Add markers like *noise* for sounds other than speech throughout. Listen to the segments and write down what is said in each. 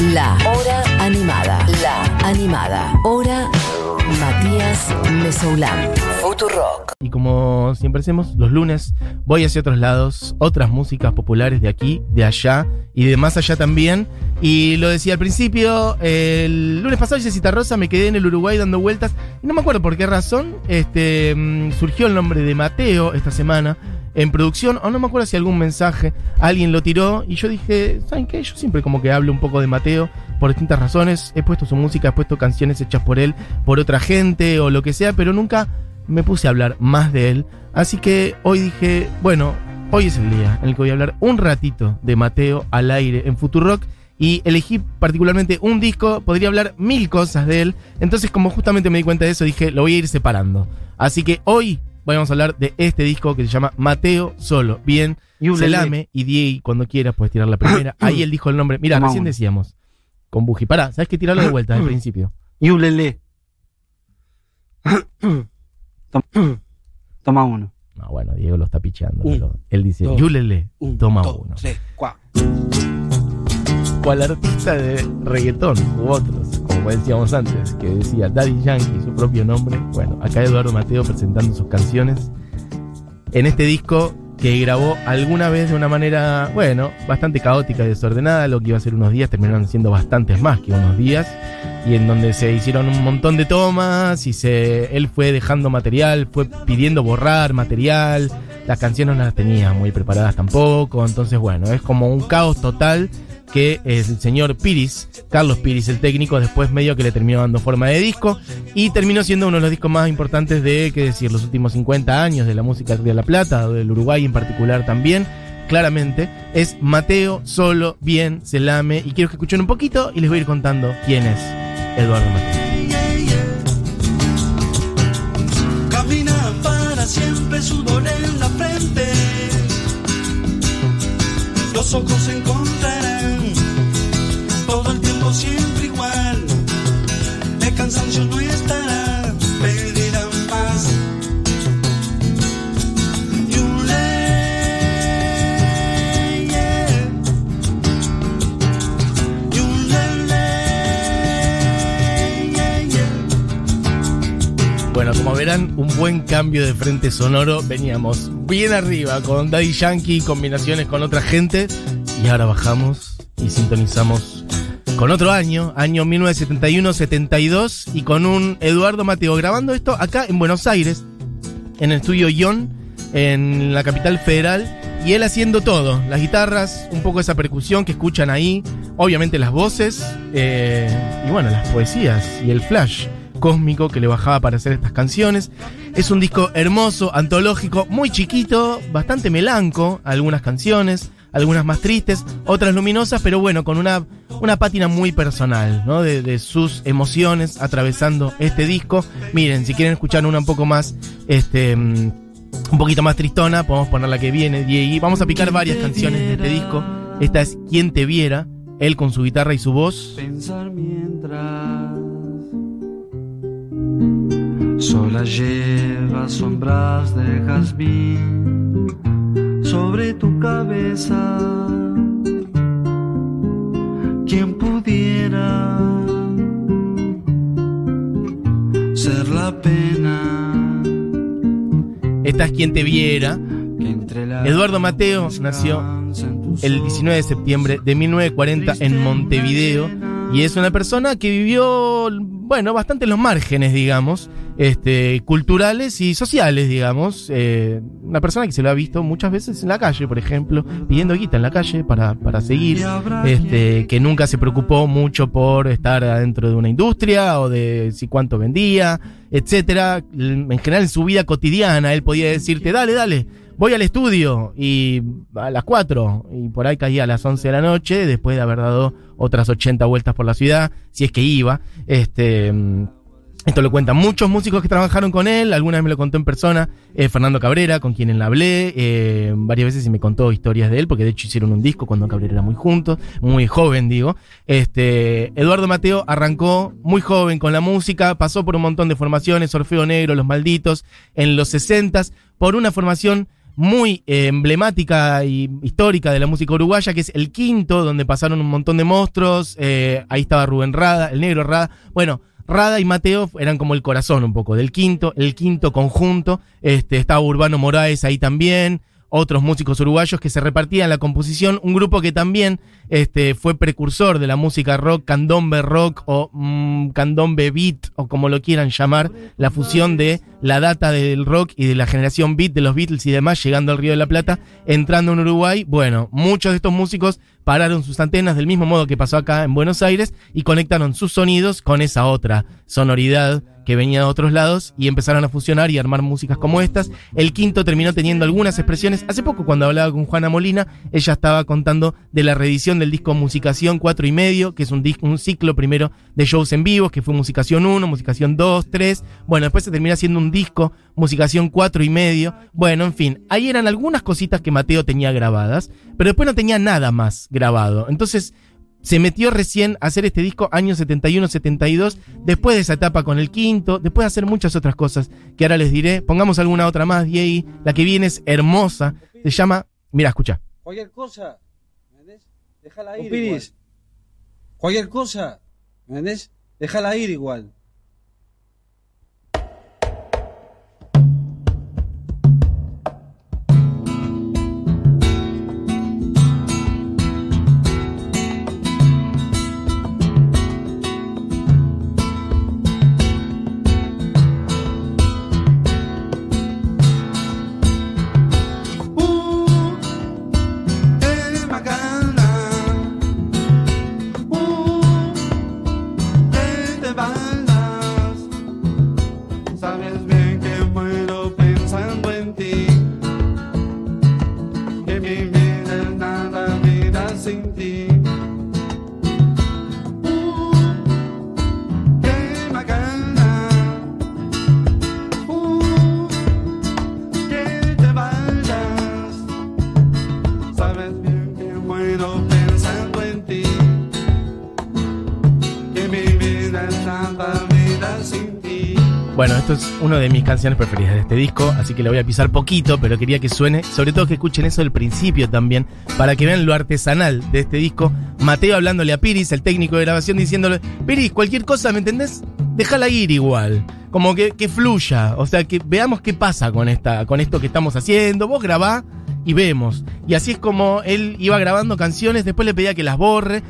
La Hora Animada. La Animada. Hora Matías Mesoulán. Futurock. Y como siempre hacemos, los lunes voy hacia otros lados, otras músicas populares de aquí, de allá y de más allá también. Y lo decía al principio, el lunes pasado Cita Rosa, me quedé en el Uruguay dando vueltas. Y no me acuerdo por qué razón este, mm, surgió el nombre de Mateo esta semana en producción, o no me acuerdo si algún mensaje alguien lo tiró. Y yo dije, ¿saben qué? Yo siempre como que hablo un poco de Mateo por distintas razones. He puesto su música, he puesto canciones hechas por él, por otra gente o lo que sea, pero nunca me puse a hablar más de él. Así que hoy dije, bueno, hoy es el día en el que voy a hablar un ratito de Mateo al aire en Futurock. Y elegí particularmente un disco, podría hablar mil cosas de él. Entonces, como justamente me di cuenta de eso, dije, lo voy a ir separando. Así que hoy vamos a hablar de este disco que se llama Mateo Solo. Bien, Selame y Diego, cuando quieras puedes tirar la primera. *clears throat* Ahí él dijo el nombre. Mira, recién decíamos. Con Buji. Pará, ¿sabes qué? Tirarlo de vuelta al *coughs* principio. Y un lele. Toma, *coughs* toma uno. No, bueno, Diego lo está picheando. Un, pero él dice, dos, Yulele, Un, toma dos, uno. tres, cuatro. cual artista de reggaetón u otros, como decíamos antes, que decía Daddy Yankee, su propio nombre. Bueno, acá Eduardo Mateo presentando sus canciones en este disco que grabó alguna vez de una manera, bueno, bastante caótica y desordenada. Lo que iba a ser unos días terminaron siendo bastantes más que unos días. Y en donde se hicieron un montón de tomas y se, él fue dejando material, fue pidiendo borrar material. Las canciones no las tenía muy preparadas tampoco. Entonces, bueno, es como un caos total que el señor Piris, Carlos Piris, el técnico, después medio que le terminó dando forma de disco y terminó siendo uno de los discos más importantes de, qué decir, los últimos 50 años de la música de La Plata, del Uruguay en particular también. Claramente es Mateo, solo, bien, se lame. Y quiero que escuchen un poquito y les voy a ir contando quién es Eduardo Mateo. Camina para siempre, sudor en la frente. Los ojos se encontrarán, cansancio no estará, ley, yeah, yeah. Bueno, como verán, un buen cambio de frente sonoro. Veníamos bien arriba con Daddy Yankee, combinaciones con otra gente. Y ahora bajamos y sintonizamos con otro año, año 1971-72, y con un Eduardo Mateo grabando esto acá en Buenos Aires, en el estudio Ion, en la capital federal. Y él haciendo todo, las guitarras, un poco esa percusión que escuchan ahí, obviamente las voces, eh, y bueno, las poesías y el flash cósmico que le bajaba para hacer estas canciones. Es un disco hermoso, antológico, muy chiquito, bastante melanco, algunas canciones, algunas más tristes, otras luminosas, pero bueno, con una, una pátina muy personal, ¿no? De, sus emociones atravesando este disco. Miren, si quieren escuchar una un poco más, este... mm, un poquito más tristona, podemos poner la que viene, y vamos a picar varias canciones de este disco. Esta es Quien te viera, él con su guitarra y su voz. Pensar mientras Sola lleva sombras de jazmín sobre tu cabeza. Quien pudiera ser la pena Esta es Quien te viera. Eduardo Mateo nació el 19 de septiembre de 1940 en Montevideo y es una persona que vivió, bueno, bastante en los márgenes, digamos, este, culturales y sociales, digamos. Eh, una persona que se lo ha visto muchas veces en la calle, por ejemplo, pidiendo guita en la calle para, para seguir, este, que nunca se preocupó mucho por estar adentro de una industria o de si cuánto vendía, etcétera. En general en su vida cotidiana él podía decirte, dale, dale, voy al estudio y a las 4 y por ahí caía a las 11 de la noche después de haber dado otras 80 vueltas por la ciudad, si es que iba. Este, esto lo cuentan muchos músicos que trabajaron con él, alguna vez me lo contó en persona, eh, Fernando Cabrera, con quien le hablé, eh, varias veces y me contó historias de él, porque de hecho hicieron un disco cuando Cabrera era muy juntos, muy joven digo. Este, Eduardo Mateo arrancó muy joven con la música, pasó por un montón de formaciones, Orfeo Negro, Los Malditos, en los 60 por una formación muy eh, emblemática y histórica de la música uruguaya, que es el quinto, donde pasaron un montón de monstruos. ahí estaba Rubén Rada, el negro Rada. Bueno, Rada y Mateo eran como el corazón un poco del quinto, el quinto conjunto. Este, estaba Urbano Moraes ahí también. Otros músicos uruguayos que se repartían la composición. Un grupo que también este, fue precursor de la música rock, candombe rock o mm, candombe beat, o como lo quieran llamar, la fusión de la data del rock y de la generación beat de los Beatles y demás, llegando al Río de la Plata, entrando en Uruguay. Bueno, muchos de estos músicos pararon sus antenas del mismo modo que pasó acá en Buenos Aires y conectaron sus sonidos con esa otra sonoridad que venía de otros lados y empezaron a fusionar y armar músicas como estas. El quinto terminó teniendo algunas expresiones. Hace poco cuando hablaba con Juana Molina, ella estaba contando de la reedición del disco Musicación 4 y medio, que es un, disco, un ciclo primero de shows en vivo, que fue Musicación 1, Musicación 2, 3. Bueno, después se termina haciendo un disco, Musicación 4 y medio. Bueno, en fin, ahí eran algunas cositas que Mateo tenía grabadas, pero después no tenía nada más grabado. Entonces, se metió recién a hacer este disco año 71-72, después de esa etapa con el quinto, después de hacer muchas otras cosas que ahora les diré. Pongamos alguna otra más, Diego. La que viene es hermosa, se llama, mira, escucha. Cualquier cosa, ¿me entendés? Déjala ir. igual. Cualquier cosa, ¿me entendés? Déjala ir igual. Esto es una de mis canciones preferidas de este disco, así que le voy a pisar poquito, pero quería que suene, sobre todo que escuchen eso del principio también, para que vean lo artesanal de este disco. Mateo hablándole a Piris, el técnico de grabación, diciéndole, Piris, cualquier cosa, ¿me entendés? Déjala ir igual. Como que, que fluya, o sea, que veamos qué pasa con, esta, con esto que estamos haciendo. Vos grabá y vemos. Y así es como él iba grabando canciones, después le pedía que las borre.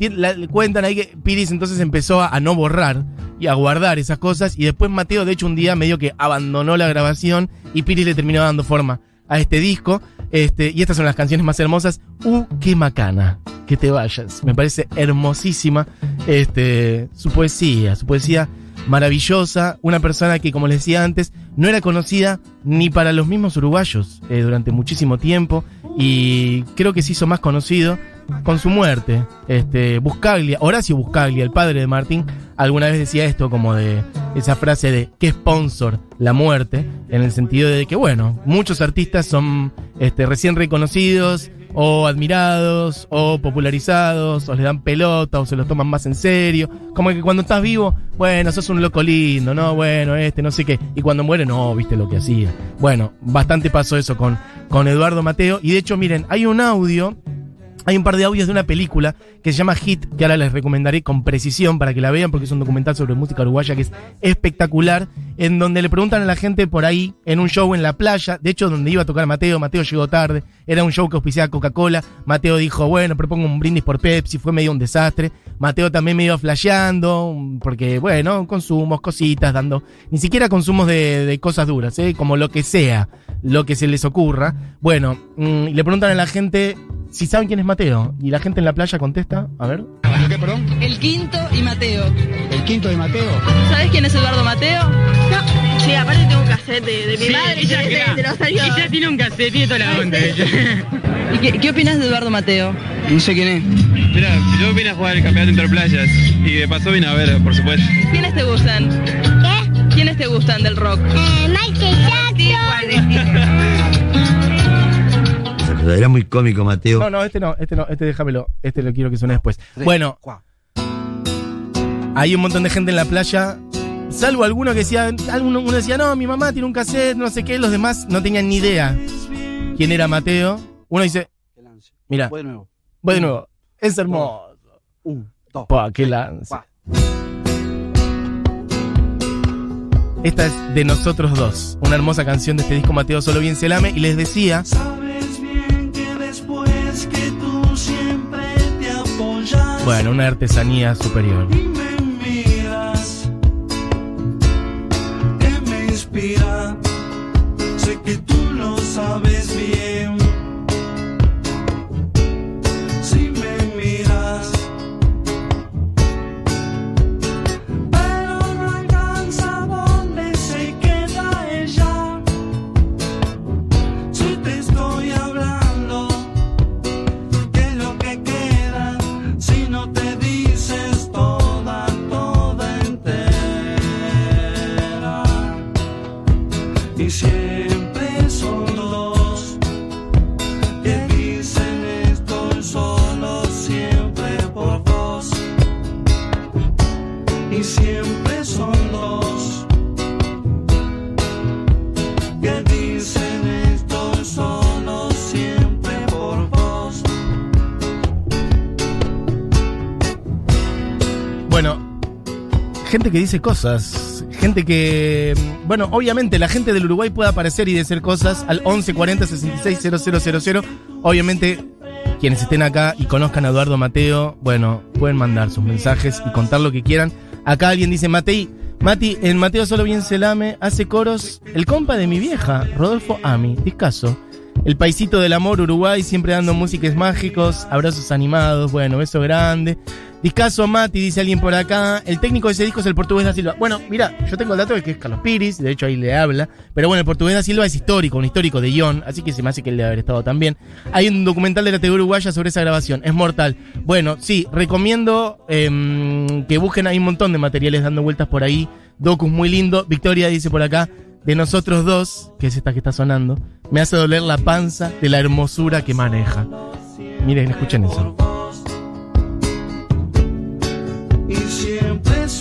La- cuentan ahí que Piris entonces empezó a no borrar y a guardar esas cosas. Y después Mateo, de hecho, un día medio que abandonó la grabación y Piris le terminó dando forma a este disco. Este, y estas son las canciones más hermosas. Uh, qué macana. Que te vayas. Me parece hermosísima. Este, su poesía, su poesía maravillosa, una persona que, como les decía antes, no era conocida ni para los mismos uruguayos eh, durante muchísimo tiempo y creo que se hizo más conocido con su muerte. Este, Buscaglia, Horacio Buscaglia, el padre de Martín, alguna vez decía esto como de esa frase de qué sponsor la muerte, en el sentido de que, bueno, muchos artistas son este, recién reconocidos o admirados, o popularizados, o les dan pelota, o se los toman más en serio. Como que cuando estás vivo, bueno, sos un loco lindo, ¿no? Bueno, este, no sé qué. Y cuando muere, no, viste lo que hacía. Bueno, bastante pasó eso con, con Eduardo Mateo. Y de hecho, miren, hay un audio hay un par de audios de una película que se llama Hit, que ahora les recomendaré con precisión para que la vean, porque es un documental sobre música uruguaya que es espectacular, en donde le preguntan a la gente por ahí, en un show en la playa, de hecho donde iba a tocar Mateo, Mateo llegó tarde, era un show que auspiciaba Coca-Cola, Mateo dijo, bueno, propongo un brindis por Pepsi, fue medio un desastre, Mateo también me iba flasheando, porque bueno, consumos, cositas, dando, ni siquiera consumos de, cosas duras, ¿eh? como lo que sea, lo que se les ocurra. Bueno, mm, y le preguntan a la gente si saben quién es Mateo. Y la gente en la playa contesta, a ver. ¿Qué, perdón? El quinto y Mateo. ¿El quinto de Mateo? ¿Sabes quién es Eduardo Mateo? No, sí, aparte tengo un cassette de, de mi madre, ella, de, de, de los. Ella tiene un cassette, tiene toda la onda. ella. *laughs* ¿Y qué, qué opinas de Eduardo Mateo? No sé quién es. Mira, yo vine a jugar el campeonato interplayas y de paso vine a ver, por supuesto. ¿Quiénes te gustan? ¿Quiénes te gustan del rock? Eh, Michael Jackson. Era muy cómico, Mateo. No, no, este no, este no, este déjamelo. Este lo quiero que suene después. Bueno, hay un montón de gente en la playa. Salvo alguno que decía, alguno uno decía, no, mi mamá tiene un cassette, no sé qué, los demás no tenían ni idea quién era Mateo, uno dice, mira, Voy de nuevo. voy de nuevo, es hermoso. Un, dos. Pa, qué lance. Esta es de nosotros dos, una hermosa canción de este disco Mateo Solo Bien se lame y les decía, Sabes bien que después que tú siempre te apoyas bueno, una artesanía superior. y me miras, que me inspira. Sé que tú lo sabes bien. Gente que dice cosas, gente que, mm, bueno, obviamente la gente del Uruguay puede aparecer y decir cosas al 1140 66 000. Obviamente, quienes estén acá y conozcan a Eduardo Mateo, bueno, pueden mandar sus mensajes y contar lo que quieran. Acá alguien dice, Matei, Mati, en Mateo Solo Bien Selame hace coros el compa de mi vieja, Rodolfo Ami, discaso. El paisito del amor Uruguay, siempre dando músicas mágicos, abrazos animados, bueno, beso grande. Discaso Mati, dice alguien por acá. El técnico de ese disco es el portugués da Silva. Bueno, mira, yo tengo el dato de que es Carlos Piris, de hecho ahí le habla. Pero bueno, el portugués da Silva es histórico, un histórico de Ion, así que se me hace que él debe haber estado también. Hay un documental de la TV Uruguaya sobre esa grabación, es mortal. Bueno, sí, recomiendo em, que busquen, hay un montón de materiales dando vueltas por ahí. Docus muy lindo. Victoria dice por acá, de nosotros dos, que es esta que está sonando, me hace doler la panza de la hermosura que maneja. Miren, escuchen eso.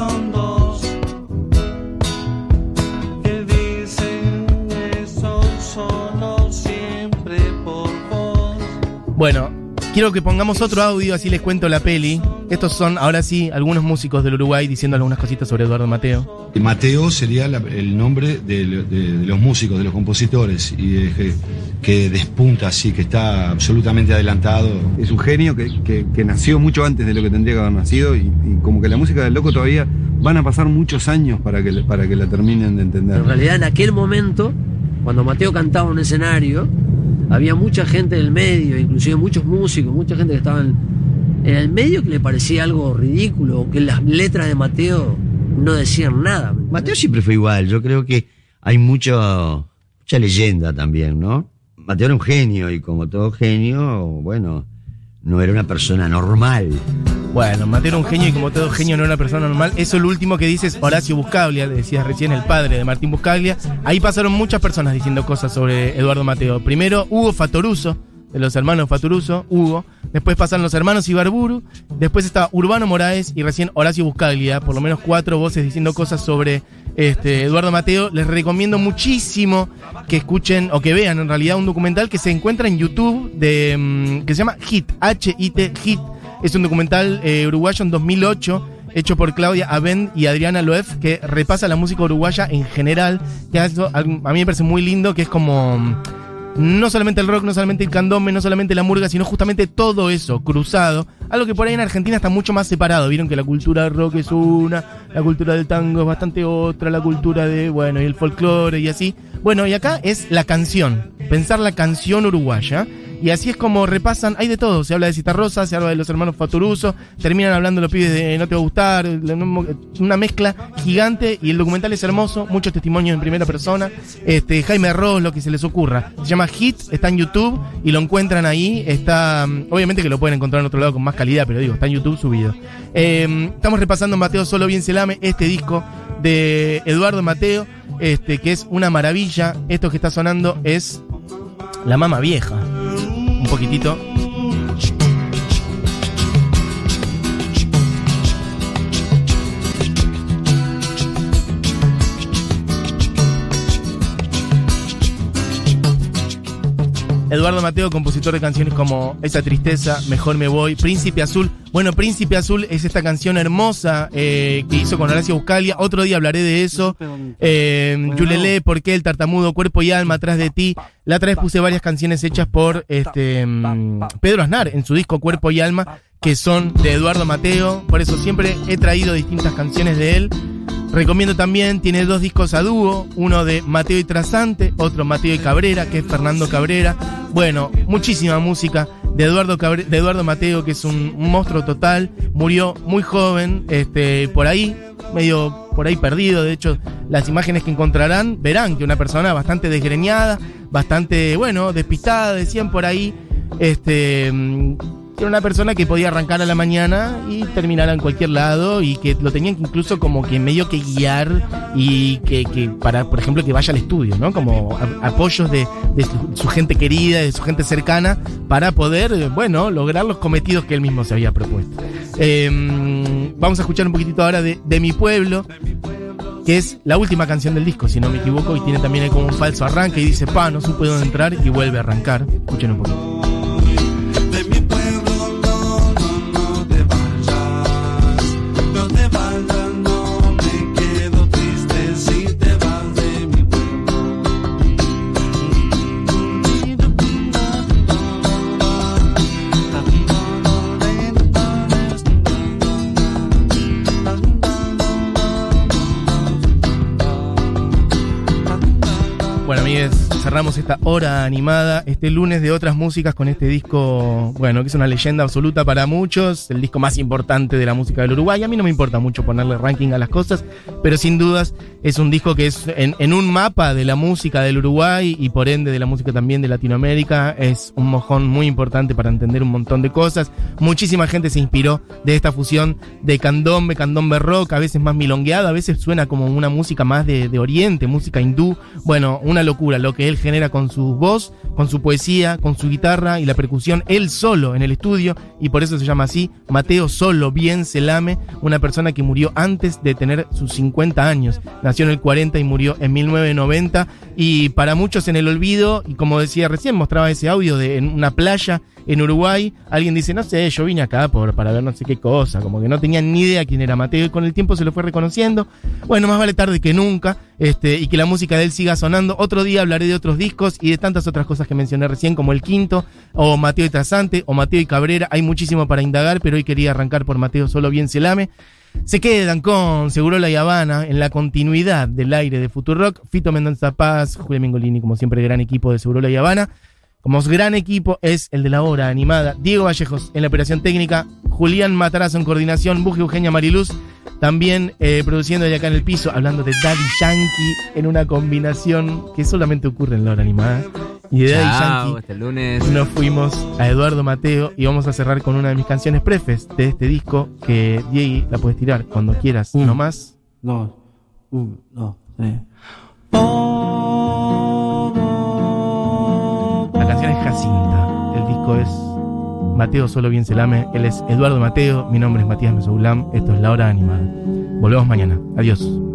Son dos que dicen eso solo siempre por vos. Bueno, quiero que pongamos otro audio, así les cuento la peli. Estos son, ahora sí, algunos músicos del Uruguay diciendo algunas cositas sobre Eduardo Mateo. Mateo sería la- el nombre de, lo- de- de los músicos, de los compositores, y de- que, que despunta así, que está absolutamente adelantado. Es un genio que, que- que nació mucho antes de lo que tendría que haber nacido y, y como que la música del loco todavía van a pasar muchos años para que, para que la terminen de entender. En realidad en aquel momento, cuando Mateo cantaba en un escenario, había mucha gente del medio, inclusive muchos músicos, mucha gente que estaba en, el medio que le parecía algo ridículo, o que las letras de Mateo no decían nada. Mateo siempre fue igual. Yo creo que hay mucho, mucha leyenda también, ¿no? Mateo era un genio y como todo genio, bueno, no era una persona normal. Bueno, Mateo era un genio y como todo genio no era una persona normal. Eso es lo último que dices Horacio Buscaglia, decías recién el padre de Martín Buscaglia. Ahí pasaron muchas personas diciendo cosas sobre Eduardo Mateo. Primero Hugo Fatoruso, de los hermanos Fatoruso, Hugo. Después pasan los hermanos Ibarburu. Después está Urbano Moraes y recién Horacio Buscaglia. Por lo menos cuatro voces diciendo cosas sobre este, Eduardo Mateo. Les recomiendo muchísimo que escuchen o que vean en realidad un documental que se encuentra en YouTube de, mm, que se llama Hit, H-I-T, Hit. Es un documental eh, uruguayo en 2008 hecho por Claudia Abend y Adriana Loef que repasa la música uruguaya en general. Que a mí me parece muy lindo, que es como mm, no solamente el rock, no solamente el candombe, no solamente la murga, sino justamente todo eso cruzado. Algo que por ahí en Argentina está mucho más separado. Vieron que la cultura del rock es una, la cultura del tango es bastante otra, la cultura de, bueno, y el folclore y así. Bueno, y acá es la canción, pensar la canción uruguaya. Y así es como repasan, hay de todo, se habla de Citarrosa, se habla de los hermanos Faturuso, terminan hablando los pibes de No te va a gustar, una mezcla gigante y el documental es hermoso, muchos testimonios en primera persona, este Jaime Arroz, lo que se les ocurra. Se llama Hit, está en YouTube y lo encuentran ahí, está, mm, obviamente que lo pueden encontrar en otro lado con más calidad, pero digo, está en YouTube subido. Eh, estamos repasando Mateo Solo Bien Selame, este disco de Eduardo Mateo, este que es una maravilla, esto que está sonando es La Mama Vieja un poquitito. Eduardo Mateo, compositor de canciones como Esa Tristeza, Mejor Me Voy, Príncipe Azul. Bueno, Príncipe Azul es esta canción hermosa eh, que hizo con Horacio Buscalia. Otro día hablaré de eso. Eh, Yulele, ¿Por qué? El Tartamudo, Cuerpo y Alma, Atrás de ti. La otra vez puse varias canciones hechas por este, mm, Pedro Aznar en su disco Cuerpo y Alma, que son de Eduardo Mateo. Por eso siempre he traído distintas canciones de él. Recomiendo también, tiene dos discos a dúo, uno de Mateo y Trasante, otro Mateo y Cabrera, que es Fernando Cabrera. Bueno, muchísima música de Eduardo, de Eduardo Mateo, que es un, un monstruo total. Murió muy joven, este, por ahí, medio por ahí perdido. De hecho, las imágenes que encontrarán verán que una persona bastante desgreñada, bastante, bueno, despistada, decían por ahí. Este. Era una persona que podía arrancar a la mañana y terminar en cualquier lado y que lo tenían incluso como que medio que guiar y que, que para, por ejemplo, que vaya al estudio, ¿no? Como apoyos de, su, gente querida, de su gente cercana, para poder, eh, bueno, lograr los cometidos que él mismo se había propuesto. Eh, vamos a escuchar un poquitito ahora de, de Mi Pueblo, que es la última canción del disco, si no me equivoco, y tiene también como un falso arranque y dice, pa, no supe dónde entrar y vuelve a arrancar. Escuchen un poquito. Cerramos esta hora animada, este lunes de otras músicas con este disco, bueno, que es una leyenda absoluta para muchos, el disco más importante de la música del Uruguay. A mí no me importa mucho ponerle ranking a las cosas, pero sin dudas es un disco que es en, un mapa de la música del Uruguay y por ende de la música también de Latinoamérica. Es un mojón muy importante para entender un montón de cosas. Muchísima gente se inspiró de esta fusión de candombe, candombe rock, a veces más milongueado, a veces suena como una música más de, de oriente, música hindú. Bueno, una locura lo que él genera con su voz, con su poesía, con su guitarra y la percusión, él solo en el estudio, y por eso se llama así, Mateo Solo Bien Selame, una persona que murió antes de tener sus 50 años. Nació en el 40 y murió en 1990, y para muchos en el olvido, y como decía recién, mostraba ese audio de en una playa en Uruguay, alguien dice, no sé, yo vine acá por, para ver no sé qué cosa, como que no tenían ni idea quién era Mateo, y con el tiempo se lo fue reconociendo. Bueno, más vale tarde que nunca, este, y que la música de él siga sonando. Otro día hablaré de otros discos y de tantas otras cosas que mencioné recién, como el quinto, o Mateo y Trasante, o Mateo y Cabrera. Hay muchísimo para indagar, pero hoy quería arrancar por Mateo Solo Bien Selame. Se quedan con Segurola y Habana en la continuidad del aire de Futurock. Fito Mendoza Paz, Julián Mengolini, como siempre, gran equipo de Segurola y Habana. Como gran equipo es el de la hora animada. Diego Vallejos en la operación técnica. Julián Matarazo en coordinación. Buji Eugenia Mariluz. También eh, produciendo de acá en el piso, hablando de Daddy Yankee en una combinación que solamente ocurre en la hora animada. Y de Daddy Chao, Yankee este lunes. nos fuimos a Eduardo Mateo y vamos a cerrar con una de mis canciones prefes de este disco que Diego la puedes tirar cuando quieras, no más. Dos, uno, dos, tres. La Jacinta, el disco es Mateo Solo Bien Selame, él es Eduardo Mateo, mi nombre es Matías Mesoulam, esto es La Hora Animada. Volvemos mañana, adiós.